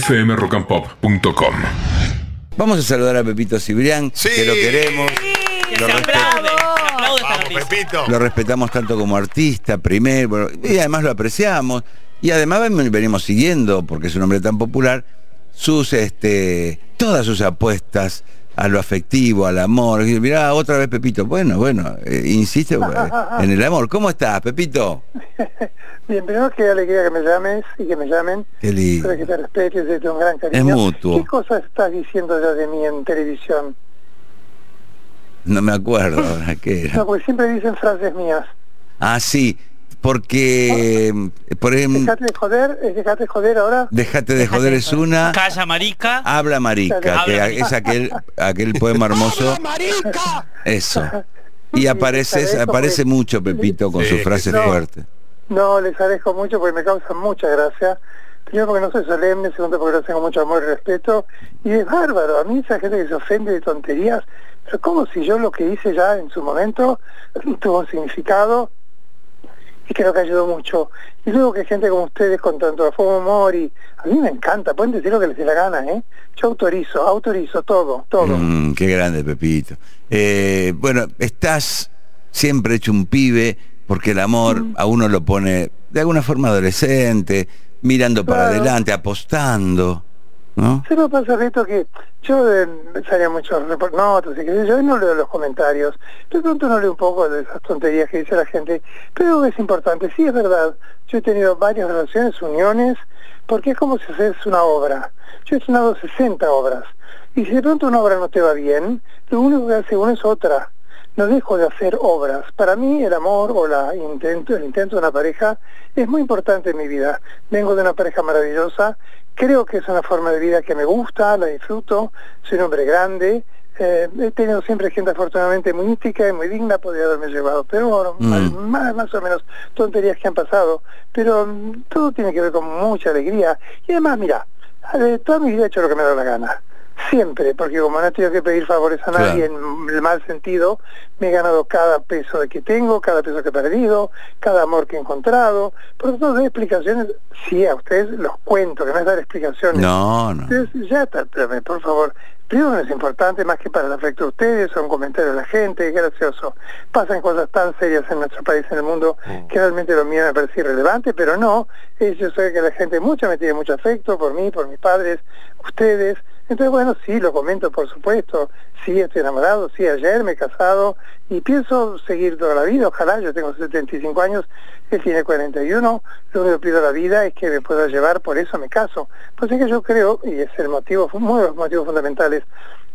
fmrockandpop.com. Vamos a saludar a Pepito Cibrián, Sí. que lo queremos. Que Lo, Vamos. Pepito. lo respetamos tanto como artista, primero, y además lo apreciamos. Y además ven- venimos siguiendo, porque es un hombre tan popular, sus este todas sus apuestas a lo afectivo, al amor. Y Mirá, otra vez Pepito. Bueno, bueno, eh, insiste en el amor. ¿Cómo estás, Pepito? Bien, primero que alegría que me llames y que me llamen. Qué lindo. Espero que te respetes, un gran cariño. Es mutuo. ¿Qué cosas estás diciendo ya de mí en televisión? No me acuerdo qué era. No, porque siempre dicen frases mías. Ah, sí, porque por ejemplo, Dejate de joder, es dejate de joder ahora. Déjate de joder es una Calla, marica. Habla marica, Habla que marica. es aquel aquel poema hermoso. Eso. Y Sí, aparece mucho Pepito con Sí, sus frases no. fuertes. No, les agradezco mucho porque me causan mucha gracia. Primero porque no soy solemne, segundo porque lo tengo mucho amor y respeto. Y es bárbaro, a mí esa gente que se ofende de tonterías, pero como si yo lo que hice ya en su momento tuvo un significado y creo que ayudó mucho. Y luego que gente como ustedes con tanto humor y a mí me encanta, pueden decir lo que les dé la gana, ¿eh? Yo autorizo, autorizo todo, todo. Mm, qué grande Pepito. Eh, bueno, estás siempre hecho un pibe porque el amor Mm. a uno lo pone de alguna forma adolescente, mirando para adelante, apostando, ¿no? Se me pasa esto que yo eh, salía muchos report- notas y yo, no leo los comentarios. De pronto no leo un poco de esas tonterías que dice la gente, pero es importante, sí es verdad. Yo he tenido varias relaciones, uniones, porque es como si haces una obra. Yo he estrenado 60 obras. Y si de pronto una obra no te va bien, lo único que hace uno es otra. No dejo de hacer obras. Para mí el amor o la intento, el intento de una pareja es muy importante en mi vida. Vengo de una pareja maravillosa, creo que es una forma de vida que me gusta, la disfruto, soy un hombre grande, eh, he tenido siempre gente afortunadamente muy mística y muy digna, podría haberme llevado, pero bueno, Mm. más, más o menos tonterías que han pasado, pero mm, todo tiene que ver con mucha alegría. Y además, mira, eh, toda mi vida he hecho lo que me da la gana. Siempre, porque como no he tenido que pedir favores a Claro. nadie en el mal sentido, me he ganado cada peso de que tengo, cada peso que he perdido, cada amor que he encontrado. Por tanto, doy explicaciones, sí, a ustedes los cuento, que no es dar explicaciones. No, no. Entonces, ya está, espérame, por favor. Primero no es importante más que para el afecto de ustedes o un comentario de la gente, es gracioso. Pasan cosas tan serias en nuestro país, en el mundo, que realmente lo mío me parece irrelevante, pero no, yo sé que la gente mucha me tiene mucho afecto por mí, por mis padres, ustedes. Entonces, bueno, sí, lo comento, por supuesto. Sí, estoy enamorado, sí, ayer me he casado y pienso seguir toda la vida. Ojalá, yo tengo 75 años, él tiene 41. Lo único que pido a la vida es que me pueda llevar, por eso me caso. Pues es que yo creo, y es el motivo, uno de los motivos fundamentales,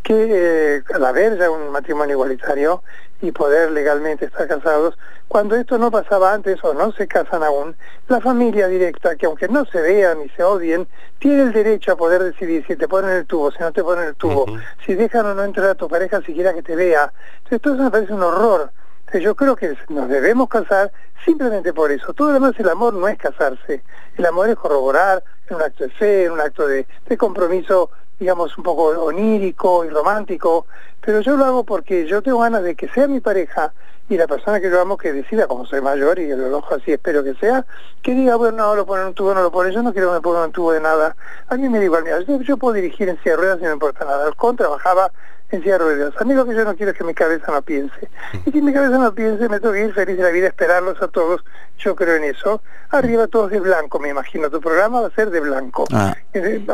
que eh, al haber ya un matrimonio igualitario y poder legalmente estar casados, cuando esto no pasaba antes o no se casan aún, la familia directa, que aunque no se vean ni se odien, tiene el derecho a poder decidir si te ponen el tubo, si no te ponen el tubo, si dejan o no entrar a tu pareja siquiera que te vea. Entonces todo eso me parece un horror. Entonces, yo creo que nos debemos casar simplemente por eso. Todo lo demás, el amor no es casarse. El amor es corroborar en un acto de fe, en un acto de, de compromiso, digamos, un poco onírico y romántico. Pero yo lo hago porque yo tengo ganas de que sea mi pareja y la persona que yo amo que decida, como soy mayor y lo ojo así espero que sea, que diga, bueno, no, lo ponen un tubo, no lo ponen, yo no quiero que me pongan un tubo de nada. A mí me da igual, mira, yo, puedo dirigir en silla de ruedas y no me importa nada. Alcón trabajaba en silla de ruedas. A mí lo que yo no quiero es que mi cabeza no piense. Y si mi cabeza no piense, me tengo que ir feliz de la vida, esperarlos a todos. Yo creo en eso. Arriba todos de blanco, me imagino. Tu programa va a ser de blanco. Ah. Eh,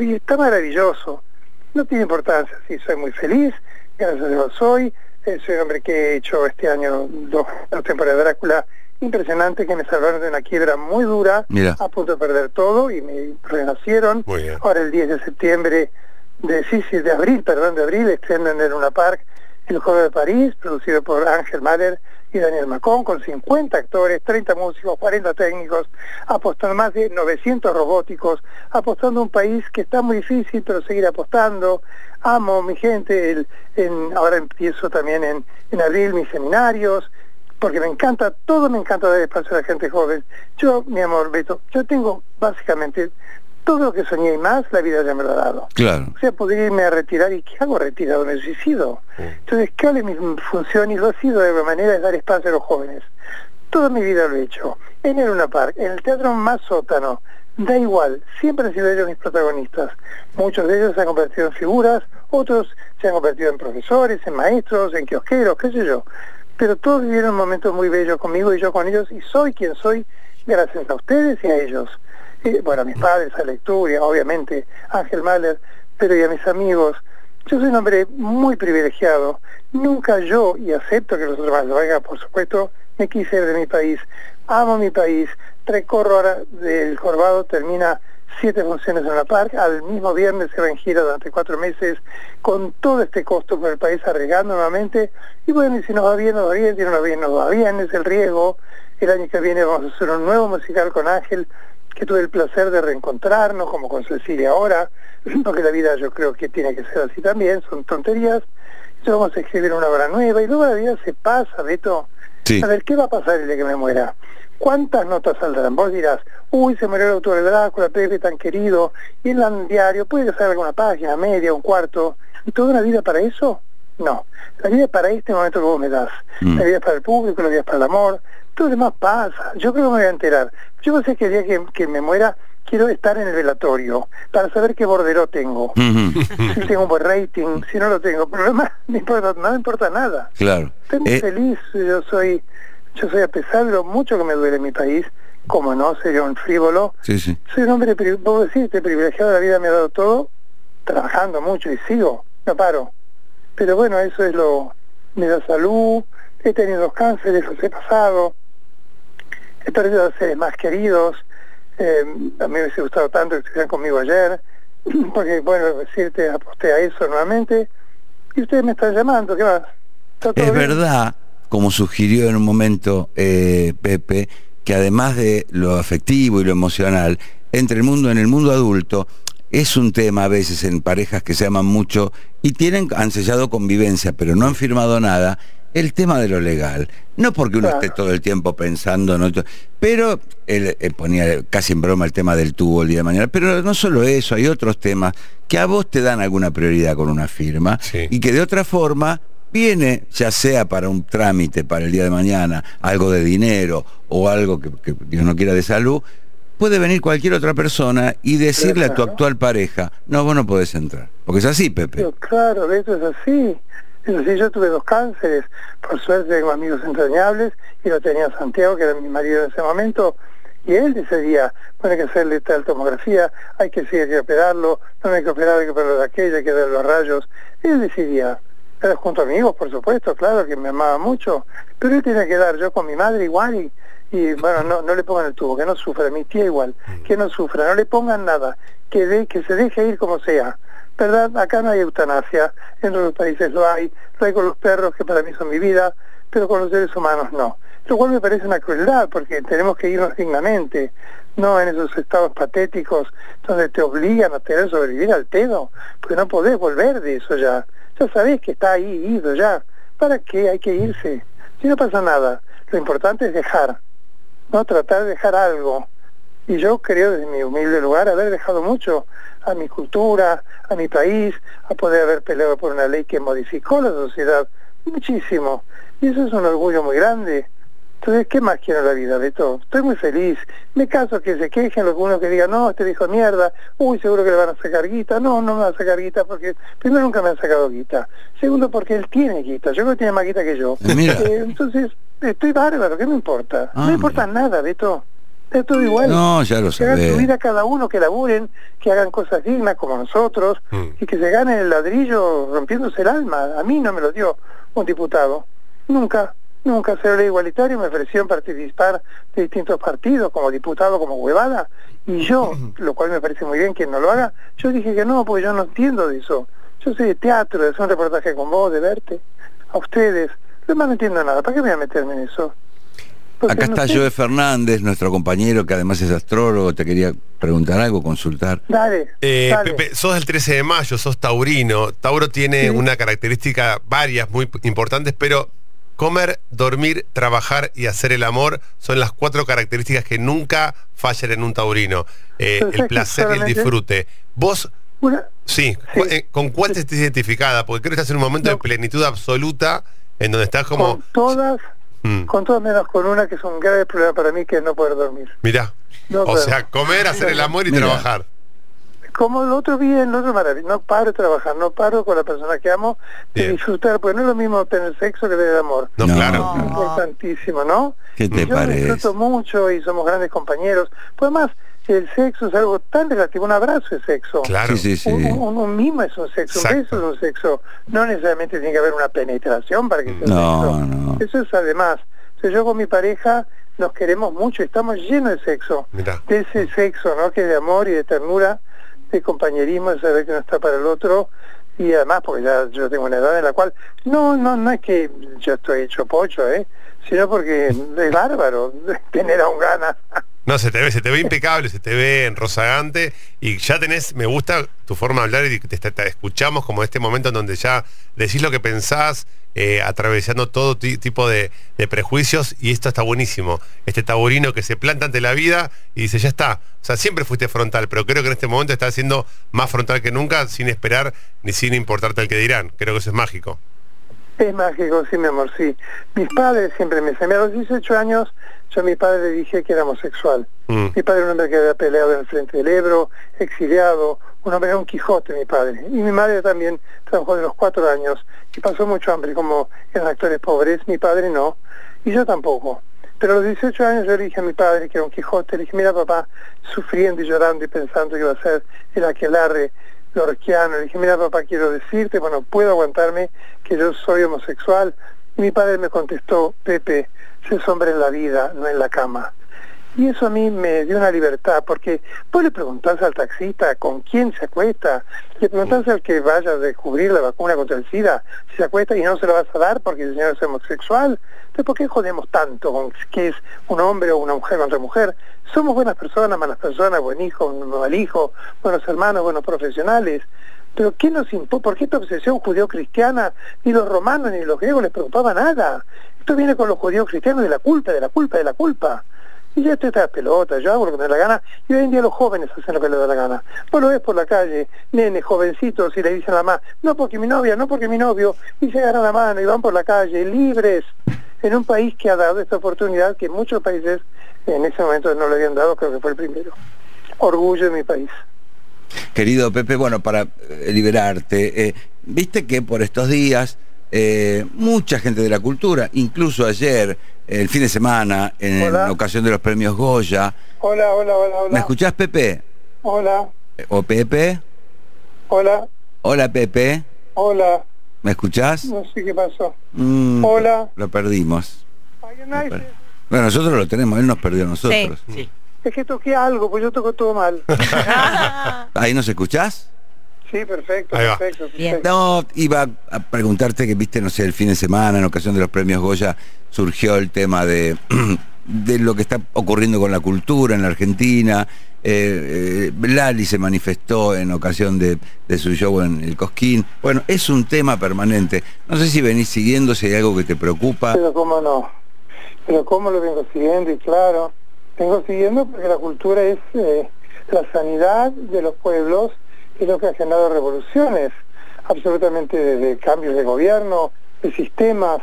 Y, y está maravilloso. No tiene importancia. Sí, soy muy feliz. Gracias a Dios soy. Eh, soy un hombre que he hecho este año dos, dos temporadas de Drácula impresionante que me salvaron de una quiebra muy dura, Mira. a punto de perder todo y me renacieron. Ahora el 10 de septiembre, de, sí, de abril, perdón, de abril, estrenan en Luna Park El Juego de París, producido por Ángel Mahler y Daniel Macón, con 50 actores, 30 músicos, 40 técnicos, apostando más de 900 robóticos, apostando a un país que está muy difícil, pero seguir apostando. Amo mi gente, el, en, ahora empiezo también en, en abril mis seminarios, porque me encanta, todo me encanta dar espacio a la gente joven. Yo, mi amor, Beto, yo tengo básicamente todo lo que soñé y más, la vida ya me lo ha dado. Claro. O sea, podría irme a retirar y ¿qué hago retirado? Me suicido. Entonces, ¿cuál es mi función? Y lo ha sido de alguna manera es dar espacio a los jóvenes. Toda mi vida lo he hecho. En el Luna Park, en el teatro más sótano Da igual, siempre han sido ellos mis protagonistas. Muchos de ellos se han convertido en figuras, otros se han convertido en profesores, en maestros, en kiosqueros, qué sé yo. Pero todos vivieron momentos muy bellos conmigo y yo con ellos y soy quien soy gracias a ustedes y a ellos. Bueno, a mis padres, a Lectura, obviamente, a Ángel Mahler, pero y a mis amigos. Yo soy un hombre muy privilegiado. Nunca yo, y acepto que los otros más lo hagan, por supuesto, me quise ir de mi país. Amo mi país. Recorro ahora del Corvado, termina siete funciones en la park. Al mismo viernes se va en gira durante cuatro meses con todo este costo por el país arriesgando nuevamente. Y bueno, y si nos va bien, nos va bien, si no nos va bien, nos va bien, es el riesgo. El año que viene vamos a hacer un nuevo musical con Ángel, que tuve el placer de reencontrarnos, como con Cecilia ahora, porque la vida yo creo que tiene que ser así también, son tonterías. Entonces vamos a escribir una obra nueva y luego la vida se pasa, Beto. Sí. A ver, ¿qué va a pasar el día que me muera? ¿Cuántas notas saldrán? Vos dirás, uy, se murió el autor de Drácula, Pepe tan querido, y el diario puede ser alguna página, media, un cuarto, ¿y toda una vida para eso? No, la vida es para este momento que vos me das. Mm. La vida es para el público, la vida es para el amor, todo lo demás pasa. Yo creo que me voy a enterar. Yo sé que el día que, que me muera quiero estar en el velatorio para saber qué bordero tengo. Si tengo un buen rating, si no lo tengo. Pero lo demás no importa, no me importa nada. Claro. Estoy muy Eh, feliz, yo soy, yo soy a pesar de lo mucho que me duele mi país, como no sería un frívolo, sí, sí. soy un hombre, puedo decirte, privilegiado, la vida me ha dado todo, trabajando mucho y sigo, no paro. Pero bueno, eso es lo, me da salud, he tenido dos cánceres, los he pasado, he perdido a seres más queridos, eh, a mí me hubiese gustado tanto que estuvieran conmigo ayer, porque bueno, decirte, aposté a eso nuevamente, y ustedes me están llamando, ¿qué más? ¿Está todo Es bien? verdad, como sugirió en un momento eh, Pepe, que además de lo afectivo y lo emocional, entre el mundo, en el mundo adulto, es un tema a veces en parejas que se aman mucho y tienen, han sellado convivencia, pero no han firmado nada, el tema de lo legal. No porque uno Claro. esté todo el tiempo pensando, ¿no? pero él eh, ponía casi en broma el tema del tubo el día de mañana, pero no solo eso, hay otros temas que a vos te dan alguna prioridad con una firma Sí. y que de otra forma viene, ya sea para un trámite para el día de mañana, algo de dinero o algo que, que Dios no quiera de salud, puede venir cualquier otra persona y decirle a tu actual pareja, no, vos no podés entrar. Porque es así, Pepe. Pero claro, eso es así. Es así, yo tuve dos cánceres. Por suerte tengo amigos entrañables y lo tenía Santiago, que era mi marido en ese momento. Y él decidía, bueno, hay que hacerle tal tomografía, hay que sí, hay que operarlo, no hay que operar, hay que operarlo de aquello, hay que dar los rayos. Él decidía. Era junto a amigos, por supuesto, claro, que me amaba mucho. Pero él tenía que dar, yo con mi madre igual y, y bueno, no, no le pongan el tubo, que no sufra, mi tía igual, que no sufra, no le pongan nada, que, de, que se deje ir como sea. ¿Verdad? Acá no hay eutanasia, en otros países lo hay, lo hay con los perros, que para mí son mi vida, pero con los seres humanos no. Lo cual me parece una crueldad, porque tenemos que irnos dignamente, no en esos estados patéticos donde te obligan a tener sobrevivir al pedo, porque no podés volver de eso ya. Ya sabés que está ahí, ido ya. ¿Para qué hay que irse? Si no pasa nada, lo importante es dejar, no tratar de dejar algo. Y yo creo desde mi humilde lugar haber dejado mucho a mi cultura, a mi país, a poder haber peleado por una ley que modificó la sociedad muchísimo. Y eso es un orgullo muy grande. Entonces, ¿qué más quiero en la vida, Beto? Estoy muy feliz. Me caso que se quejen algunos que digan, no, este dijo mierda, uy, seguro que le van a sacar guita. No, no me van a sacar guita porque, primero, nunca me han sacado guita. Segundo, porque él tiene guita. Yo creo que tiene más guita que yo. Mira. Eh, entonces, estoy bárbaro, ¿qué me importa? Ah, no me importa nada, Beto. Es todo igual. No, ya lo que hagan su vida cada uno, que laburen, que hagan cosas dignas como nosotros Mm. y que se ganen el ladrillo rompiéndose el alma. A mí no me lo dio un diputado. Nunca, nunca ser ley igualitario me ofrecieron participar de distintos partidos como diputado, como huevada. Y yo, lo cual me parece muy bien que no lo haga, yo dije que no, porque yo no entiendo de eso. Yo soy de teatro, de hacer un reportaje con vos, de verte, a ustedes. Yo no entiendo nada. ¿Para qué me voy a meterme en eso? Porque Acá no está sé. Joe Fernández, nuestro compañero que además es astrólogo, te quería preguntar algo, consultar. Dale, Eh, dale. Pepe, sos del 13 de mayo, sos taurino. Tauro tiene Sí. una característica, varias muy importantes, pero comer, dormir, trabajar y hacer el amor son las cuatro características que nunca fallan en un taurino. Eh, el placer y el disfrute. Vos, Una- sí, eh, ¿con cuál te estás identificada? Porque creo que estás en un momento de plenitud absoluta en donde estás como... con todas, Mm. Con todas menos con una que es un grave problema para mí, que es no poder dormir. Mirá. No o puedo. sea, comer, hacer el amor y Mira. trabajar. Como el otro bien, el otro maravilloso. No paro de trabajar, no paro con la persona que amo de Bien. disfrutar, porque no es lo mismo tener sexo que tener amor. No, No. claro. Es importantísimo, ¿no? ¿Qué te Y yo parece? disfruto mucho y somos grandes compañeros. Pues el sexo es algo tan relativo, un abrazo es sexo. Claro. Sí, sí, sí. Un, un- un mimo es un sexo, un beso es un sexo. No necesariamente tiene que haber una penetración para que sea No, sexo. no. Eso es además. O sea, yo con mi pareja nos queremos mucho, estamos llenos de sexo. Mirá. De ese sexo, ¿no? Que es de amor y de ternura, de compañerismo, de saber que uno está para el otro. Y además, porque ya yo tengo una edad en la cual, no, no, no es que yo estoy hecho pocho, ¿eh? Sino porque es bárbaro tener a un gana. No, se te ve, se te ve impecable, se te ve rozagante y ya tenés, me gusta tu forma de hablar y te, escuchamos como este momento en donde ya decís lo que pensás, eh, atravesando todo ti- tipo de, prejuicios y esto está buenísimo. Este taurino que se planta ante la vida y dice, ya está. O sea, siempre fuiste frontal, pero creo que en este momento estás siendo más frontal que nunca sin esperar ni sin importarte el que dirán. Creo que eso es mágico. Es mágico, sí, mi amor, sí. Mis padres siempre me decían, a los 18 años, yo a mi padre le dije que era homosexual. Mm. Mi padre era un hombre que había peleado en el frente del Ebro, exiliado, un hombre era un Quijote, mi padre. Y mi madre también trabajó de los cuatro años y pasó mucho hambre, como eran actores pobres, mi padre no, y yo tampoco. Pero a los 18 años yo le dije a mi padre, que era un Quijote, le dije, mira papá, sufriendo y llorando y pensando que iba a ser el aquelarre lorquiano. Le dije, mira papá, quiero decirte, bueno, puedo aguantarme que yo soy homosexual. Mi padre me contestó, Pepe, se es hombre en la vida, no en la cama. Y eso a mí me dio una libertad, porque vos le preguntás al taxista con quién se acuesta, le preguntás al que vaya a descubrir la vacuna contra el SIDA, si se acuesta y no se lo vas a dar porque el señor es homosexual. Entonces, ¿por qué jodemos tanto con que es un hombre o una mujer contra mujer? Somos buenas personas, malas personas, buen hijo, mal hijo, buenos hermanos, buenos profesionales. Pero ¿qué nos impo ¿Por qué esta obsesión judío-cristiana? Ni los romanos ni los griegos les preocupaba nada. Esto viene con los judíos cristianos de la culpa, de la culpa, de la culpa. Y ya estoy esta pelota, yo hago lo que me da la gana, y hoy en día los jóvenes hacen lo que les da la gana. Vos lo ves por la calle, nenes, jovencitos, y le dicen a la mamá, no porque mi novia, no porque mi novio, y se agarran la mano y van por la calle, libres, en un país que ha dado esta oportunidad que muchos países en ese momento no le habían dado, creo que fue el primero. Orgullo de mi país. Querido Pepe, bueno, para eh, liberarte, eh, viste que por estos días eh, mucha gente de la cultura, incluso ayer, el fin de semana, en Hola. ocasión de los premios Goya, Hola, hola, hola, hola. ¿me escuchás Pepe? Hola, Eh, ¿O Pepe? hola, Hola Pepe, hola. ¿me escuchás? No sé qué pasó. Mm, Hola. Lo perdimos. Bueno, nosotros lo tenemos, él nos perdió a nosotros. Sí. Es que toqué algo, pues yo toco todo mal. ¿Ahí nos escuchás? Sí, perfecto, Ahí va. perfecto. Bien. perfecto. No, iba a preguntarte que viste, no sé, el fin de semana, en ocasión de los premios Goya, surgió el tema de, de lo que está ocurriendo con la cultura en la Argentina. Eh, eh, Lali se manifestó en ocasión de, de su show en el Cosquín. Bueno, es un tema permanente. No sé si venís siguiendo, si hay algo que te preocupa. Pero cómo no. Pero cómo lo vengo siguiendo, y claro, vengo siguiendo porque la cultura es eh, la sanidad de los pueblos y lo que ha generado revoluciones, absolutamente desde cambios de gobierno, de sistemas,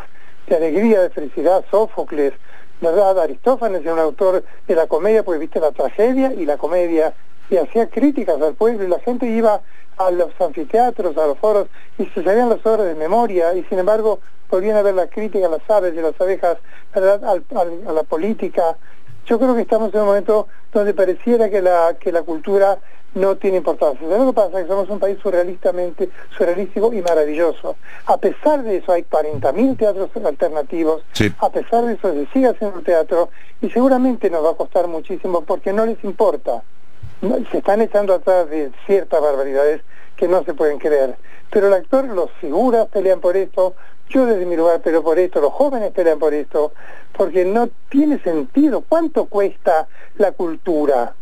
de alegría, de felicidad, Sófocles, ¿verdad? Aristófanes era un autor de la comedia, porque viste la tragedia y la comedia, y hacía críticas al pueblo, y la gente iba a los anfiteatros, a los foros, y se sabían las obras de memoria, y sin embargo volvían a ver la crítica a las aves y las abejas, ¿verdad? Al- al- a la política. Yo creo que estamos en un momento donde pareciera que la, que la cultura no tiene importancia. ¿Sabes lo que pasa? Que somos un país surrealistamente, surrealístico y maravilloso. A pesar de eso hay 40.000 teatros alternativos, Sí. a pesar de eso se sigue haciendo teatro y seguramente nos va a costar muchísimo porque no les importa. Se están echando atrás de ciertas barbaridades que no se pueden creer. Pero el actor, los figuras pelean por esto, yo desde mi lugar peleo por esto, los jóvenes pelean por esto, porque no tiene sentido. ¿Cuánto cuesta la cultura?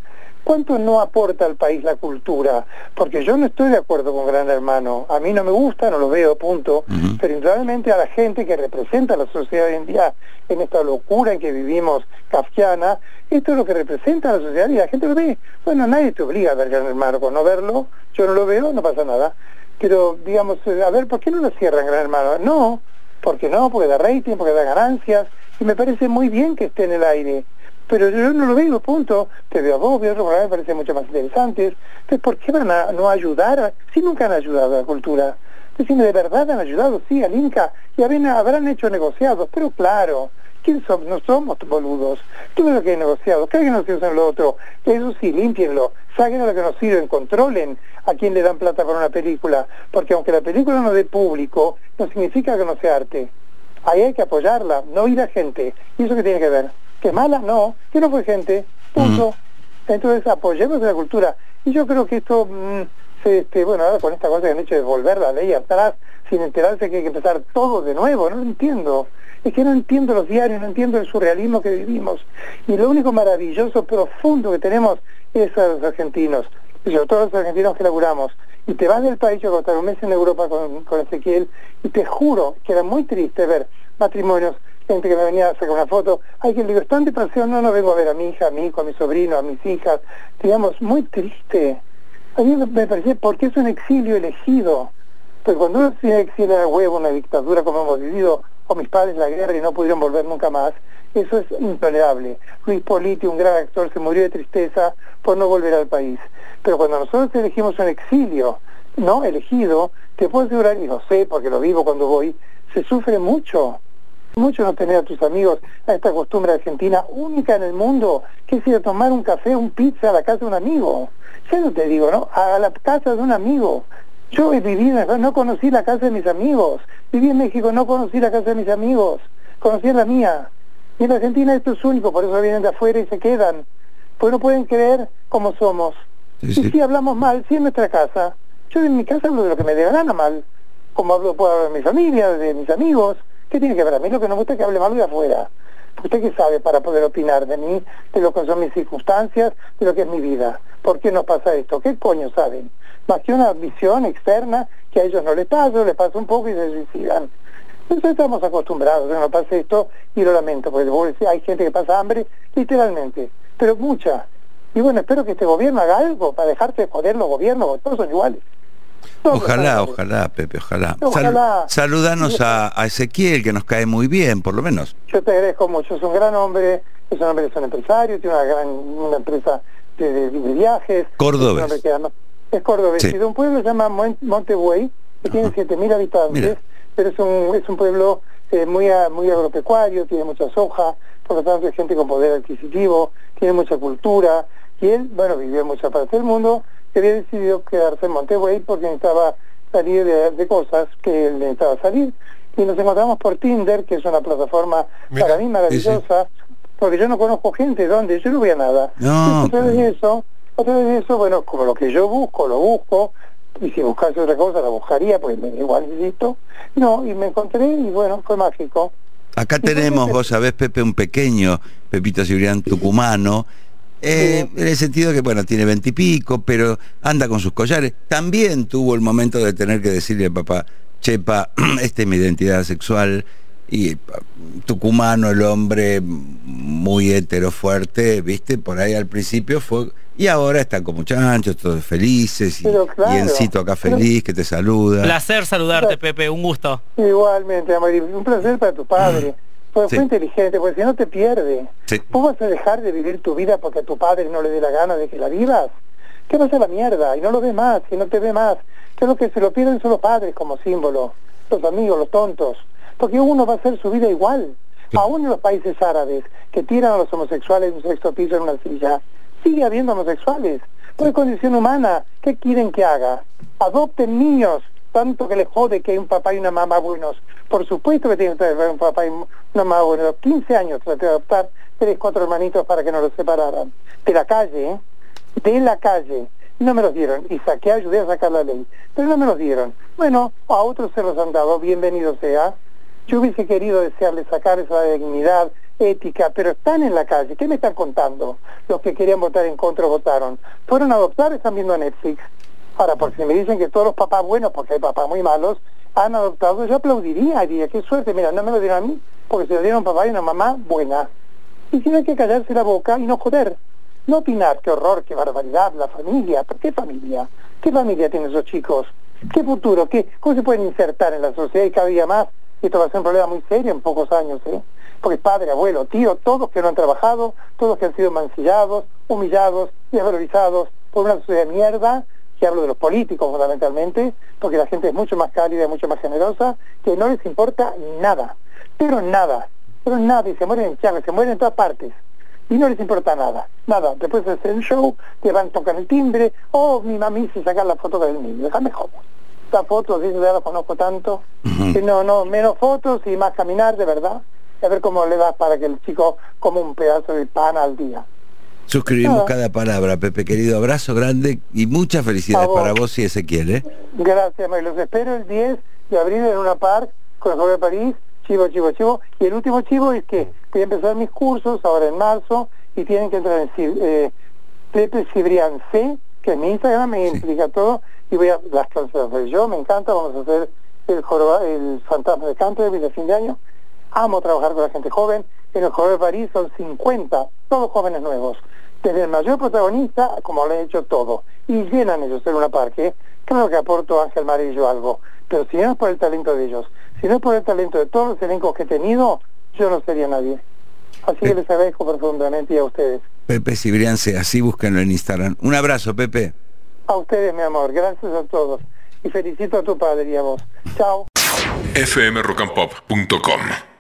¿Cuánto no aporta al país la cultura? Porque yo no estoy de acuerdo con Gran Hermano. A mí no me gusta, no lo veo, punto. Pero indudablemente a la gente que representa a la sociedad hoy en día, en esta locura en que vivimos kafkiana, esto es lo que representa a la sociedad y la gente lo ve. Bueno, nadie te obliga a ver Gran Hermano. Con no verlo, yo no lo veo, no pasa nada. Pero, digamos, eh, a ver, ¿por qué no lo cierran Gran Hermano? No, ¿Por qué no? Porque da rating, porque da ganancias, y me parece muy bien que esté en el aire. Pero yo no lo veo, punto. Te veo a vos, veo otro programa, me parece mucho más interesantes. Entonces, ¿por qué van a no ayudar? a- Si nunca han ayudado a la cultura. Decime, ¿de verdad han ayudado? Sí, al Inca. Y habrán, hecho negociados, pero claro, ¿quién somos? No somos boludos. Ves lo que hay negociado, que alguien nos usen lo otro. Eso sí, límpienlo, saquen lo que nos sirven, controlen a quién le dan plata por una película. Porque aunque la película no dé público, no significa que no sea arte. Ahí hay que apoyarla, no ir a gente. ¿Y eso qué tiene que ver? ¿Que es mala? No, que no fue gente. Punto. Entonces apoyemos la cultura. Y yo creo que esto, mm, se, este, bueno, ahora con esta cosa que han hecho de volver la ley atrás, sin enterarse que hay que empezar todo de nuevo, no lo entiendo. Es que no entiendo los diarios, no entiendo el surrealismo que vivimos. Y lo único maravilloso, profundo que tenemos es a los argentinos, y sobre todo los argentinos que laburamos. Y te vas del país, yo estar un mes en Europa con, con Ezequiel, y te juro que era muy triste ver matrimonios, gente que me venía a sacar una foto, ay que le digo, están de paseo, no, no vengo a ver a mi hija, a mi hijo, a mi sobrino, a mis hijas, digamos, muy triste. A mí me- parece, porque es un exilio elegido. Pues cuando uno se exila a huevo una dictadura como hemos vivido, o mis padres la guerra y no pudieron volver nunca más, eso es intolerable. Luis Politi, un gran actor, se murió de tristeza por no volver al país. Pero cuando nosotros elegimos un exilio, ¿no? Elegido, te puedo asegurar, y lo sé porque lo vivo cuando voy, se sufre mucho. Mucho no tener a tus amigos a esta costumbre argentina única en el mundo, que es ir a tomar un café, un pizza a la casa de un amigo. Ya no te digo, ¿no? A la casa de un amigo. Yo he vivido, en- no conocí la casa de mis amigos. Viví en México, no conocí la casa de mis amigos. Conocí la mía. Y en Argentina esto es único, por eso vienen de afuera y se quedan. Pues no pueden creer cómo somos. Sí, y si hablamos mal, si en nuestra casa. Yo en mi casa hablo de lo que me dé gana mal. Como hablo, puedo hablar de mi familia, de mis amigos. ¿Qué tiene que ver? A mí lo que no me gusta es que hable mal de afuera. ¿Usted qué sabe para poder opinar de mí, de lo que son mis circunstancias, de lo que es mi vida? ¿Por qué nos pasa esto? ¿Qué coño saben? Más que una visión externa que a ellos no les pasa, les pasa un poco y se suicidan. Entonces estamos acostumbrados a que nos pase esto y lo lamento, porque hay gente que pasa hambre, literalmente, pero mucha. Y bueno, espero que este gobierno haga algo para dejarse de joder los gobiernos, todos son iguales. Ojalá, ojalá, Pepe, ojalá. Ojalá. saludanos a, a Ezequiel, que nos cae muy bien, por lo menos. Yo te agradezco mucho, es un gran hombre, es un hombre que es un empresario, tiene una gran una empresa de, de- de viajes. Cordobés. Es, es cordobés, Sí. de un pueblo que se llama Mon- Montebuey, que tiene Ajá. 7.000 habitantes, Mira. pero es un, es un pueblo eh, muy, a- muy agropecuario, tiene mucha soja, por lo tanto es gente con poder adquisitivo, tiene mucha cultura, y él, bueno, vivió en muchas partes del mundo, que había decidido quedarse en Montebuey porque necesitaba salir de, de cosas que él necesitaba salir. Y nos encontramos por Tinder, que es una plataforma Mira, para mí maravillosa, porque yo no conozco gente donde yo no voy a nada. No, otra vez pero- eso, otra vez eso, bueno, como lo que yo busco, lo busco, y si buscase otra cosa la buscaría, pues me igual necesito. No, y me encontré y bueno, fue mágico. Acá tenemos, te- vos sabés, Pepe, un pequeño Pepito Cibrián tucumano, eh, en el sentido que, bueno, tiene veintipico, pero anda con sus collares. También tuvo el momento de tener que decirle al papá, chepa, esta es mi identidad sexual, y pa, tucumano, el hombre muy hetero fuerte, viste, por ahí al principio fue... Y ahora están con muchachos, todos felices, y, claro, y Encito acá pero- feliz, que te saluda. Placer saludarte, Pepe, un gusto. Igualmente, Amari, un placer para tu padre. Pues Sí. fue inteligente, porque si no te pierde. Sí. ¿Vos vas a dejar de vivir tu vida porque a tu padre no le dé la gana de que la vivas? ¿Qué pasa la mierda? Y no lo ve más, y no te ve más. Que lo que se lo pierden son los padres como símbolo, los amigos, los tontos. Porque uno va a hacer su vida igual. Aún en los países árabes, que tiran a los homosexuales en un sexto piso en una silla, sigue habiendo homosexuales. Por condición humana, ¿qué quieren que haga? Adopten niños, tanto que les jode que hay un papá y una mamá buenos. Por supuesto que tienen un papá y una mamá buenos. A los 15 años traté de adoptar tres, cuatro hermanitos para que no los separaran. De la calle, ¿eh? De la calle. No me los dieron. Y saqué, ayudé a sacar la ley. Pero no me los dieron. Bueno, a otros se los han dado. Bienvenido sea. Yo hubiese querido desearles sacar esa dignidad ética, pero están en la calle. ¿Qué me están contando? Los que querían votar en contra votaron. Fueron a adoptar, están viendo Netflix. Ahora, por si me dicen que todos los papás buenos, porque hay papás muy malos, han adoptado, yo aplaudiría, diría, qué suerte, mira, no me lo dieron a mí, porque se lo dieron a un papá y una mamá buena. Y hay que callarse la boca y no joder, no opinar, qué horror, qué barbaridad, la familia, ¿pero qué familia? ¿Qué familia tienen esos chicos? ¿Qué futuro? ¿Qué, ¿Cómo se pueden insertar en la sociedad y cada día más esto va a ser un problema muy serio en pocos años, ¿eh? porque padre, abuelo, tío, todos que no han trabajado, todos que han sido mancillados, humillados, desvalorizados por una sociedad de mierda, que hablo de los políticos fundamentalmente, porque la gente es mucho más cálida, mucho más generosa, que no les importa nada, pero nada, pero nada, y se mueren en Chávez, se mueren en todas partes y no les importa nada, nada. Después de hacer el show, te van a tocar el timbre, oh, mi mami se sacar la foto del niño, déjame joder. Esta foto, dice, ya la conozco tanto, que no, no, menos fotos y más caminar, de verdad, a ver cómo le das para que el chico coma un pedazo de pan al día. Suscribimos cada palabra, Pepe, querido. Abrazo grande y muchas felicidades para vos y Ezequiel, ¿eh? Gracias, me los espero el 10 de abril en una park con el Joven de París chivo, chivo, chivo. Y el último chivo es que voy a empezar mis cursos ahora en marzo y tienen que entrar en eh, Pepe Cibrian C, que es mi Instagram, me implica todo, y voy a las clases de yo, me encanta, vamos a hacer el, el fantasma de Canterbury de fin de año. Amo trabajar con la gente joven. En el Joro de París son 50, todos jóvenes nuevos. Desde el mayor protagonista, como lo he hecho todo. Y llenan ellos en una parque. Claro que aporto Ángel Marillo algo. Pero si no es por el talento de ellos, si no es por el talento de todos los elencos que he tenido, yo no sería nadie. Así que les agradezco profundamente y a ustedes. Pepe Cibriance, así búsquenlo en Instagram. Un abrazo, Pepe. A ustedes, mi amor. Gracias a todos. Y felicito a tu padre y a vos. Chao. fmrockandpop.com